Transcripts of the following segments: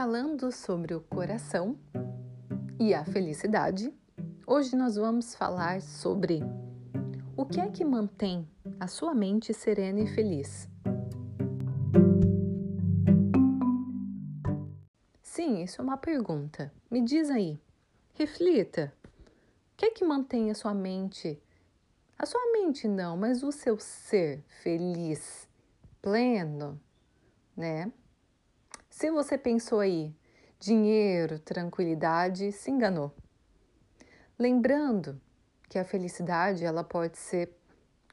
falando sobre o coração e a felicidade, hoje nós vamos falar sobre o que é que mantém a sua mente serena e feliz. Sim, isso é uma pergunta. Me diz aí, reflita. O que é que mantém a sua mente, a sua mente não, mas o seu ser feliz, pleno, né? Se você pensou aí, dinheiro, tranquilidade, se enganou. Lembrando que a felicidade ela pode ser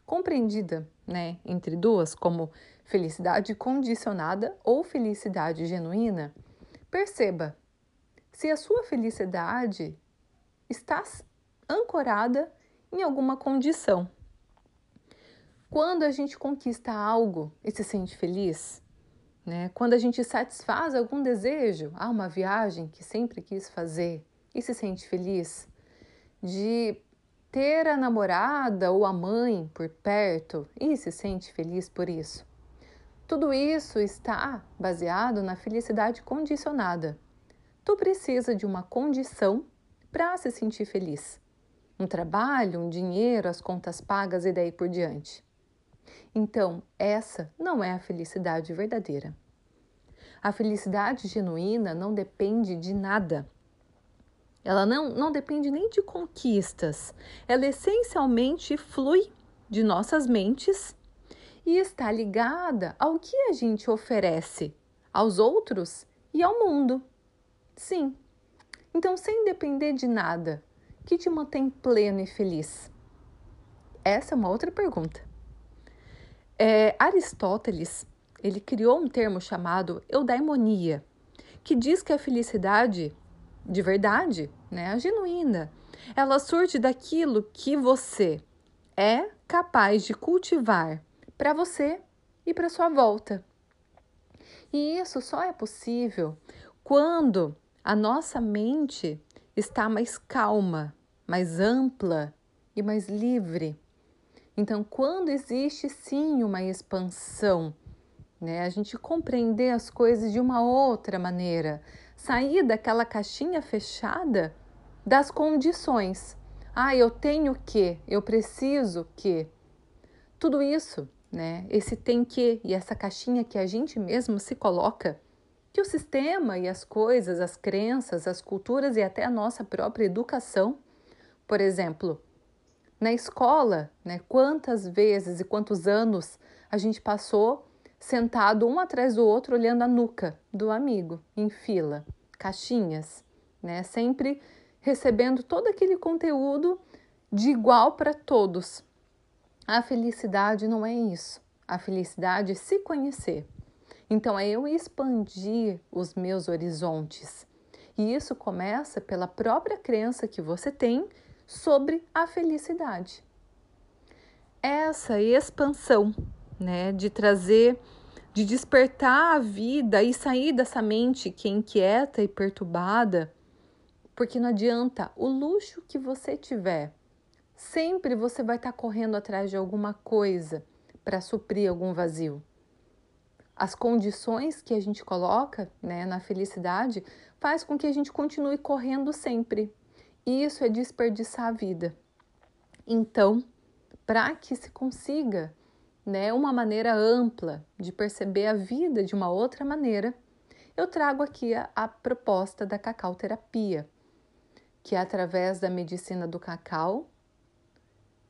compreendida, né, entre duas, como felicidade condicionada ou felicidade genuína. Perceba, se a sua felicidade está ancorada em alguma condição. Quando a gente conquista algo e se sente feliz, né? Quando a gente satisfaz algum desejo, há uma viagem que sempre quis fazer e se sente feliz, de ter a namorada ou a mãe por perto e se sente feliz por isso. Tudo isso está baseado na felicidade condicionada. Tu precisa de uma condição para se sentir feliz. Um trabalho, um dinheiro, as contas pagas e daí por diante. Então, essa não é a felicidade verdadeira. A felicidade genuína não depende de nada. Ela não, não depende nem de conquistas. Ela essencialmente flui de nossas mentes e está ligada ao que a gente oferece aos outros e ao mundo. Sim. Então, sem depender de nada, que te mantém pleno e feliz? Essa é uma outra pergunta. É, Aristóteles ele criou um termo chamado eudaimonia, que diz que a felicidade de verdade, né, a genuína, ela surge daquilo que você é capaz de cultivar para você e para sua volta. E isso só é possível quando a nossa mente está mais calma, mais ampla e mais livre então, quando existe sim uma expansão, né, a gente compreender as coisas de uma outra maneira, sair daquela caixinha fechada das condições. Ah, eu tenho que, eu preciso que. Tudo isso, né? Esse tem que e essa caixinha que a gente mesmo se coloca, que o sistema e as coisas, as crenças, as culturas e até a nossa própria educação, por exemplo, na escola, né, quantas vezes e quantos anos a gente passou sentado um atrás do outro olhando a nuca do amigo em fila, caixinhas, né, sempre recebendo todo aquele conteúdo de igual para todos. A felicidade não é isso. A felicidade é se conhecer. Então é eu expandir os meus horizontes. E isso começa pela própria crença que você tem sobre a felicidade. Essa expansão, né, de trazer, de despertar a vida e sair dessa mente que é inquieta e perturbada, porque não adianta o luxo que você tiver, sempre você vai estar correndo atrás de alguma coisa para suprir algum vazio. As condições que a gente coloca né, na felicidade faz com que a gente continue correndo sempre, isso é desperdiçar a vida. Então, para que se consiga né, uma maneira ampla de perceber a vida de uma outra maneira, eu trago aqui a, a proposta da cacau terapia, que é através da medicina do cacau,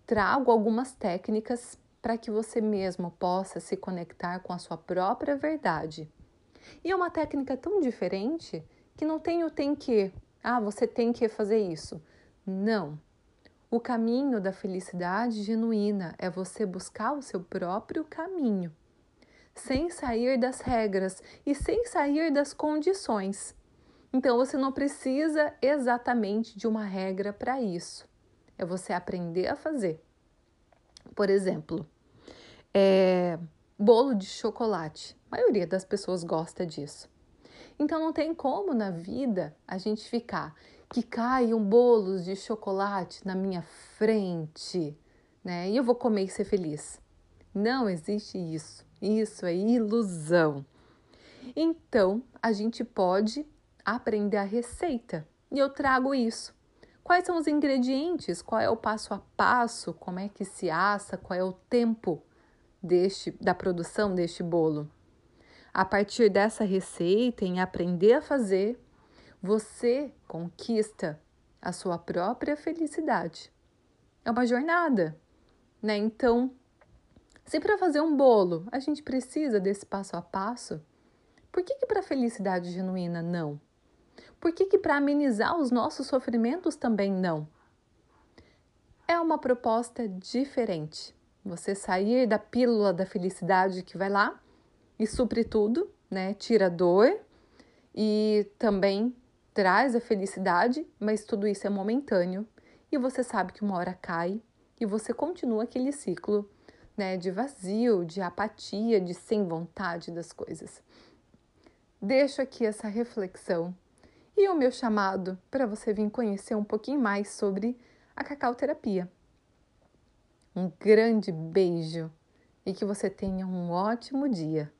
trago algumas técnicas para que você mesmo possa se conectar com a sua própria verdade. E é uma técnica tão diferente que não tem o tem que, ah, você tem que fazer isso. Não. O caminho da felicidade genuína é você buscar o seu próprio caminho, sem sair das regras e sem sair das condições. Então você não precisa exatamente de uma regra para isso. É você aprender a fazer. Por exemplo, é, bolo de chocolate. A maioria das pessoas gosta disso. Então não tem como na vida a gente ficar que caiam bolos de chocolate na minha frente, né? E eu vou comer e ser feliz. Não existe isso. Isso é ilusão. Então, a gente pode aprender a receita e eu trago isso. Quais são os ingredientes? Qual é o passo a passo? Como é que se assa? Qual é o tempo deste da produção deste bolo? A partir dessa receita, em aprender a fazer, você conquista a sua própria felicidade. É uma jornada, né? Então, se para fazer um bolo a gente precisa desse passo a passo, por que, que para felicidade genuína não? Por que, que para amenizar os nossos sofrimentos também não? É uma proposta diferente. Você sair da pílula da felicidade que vai lá e supre tudo, né? Tira a dor e também traz a felicidade, mas tudo isso é momentâneo e você sabe que uma hora cai e você continua aquele ciclo, né, de vazio, de apatia, de sem vontade das coisas. Deixo aqui essa reflexão e o meu chamado para você vir conhecer um pouquinho mais sobre a cacau terapia. Um grande beijo e que você tenha um ótimo dia.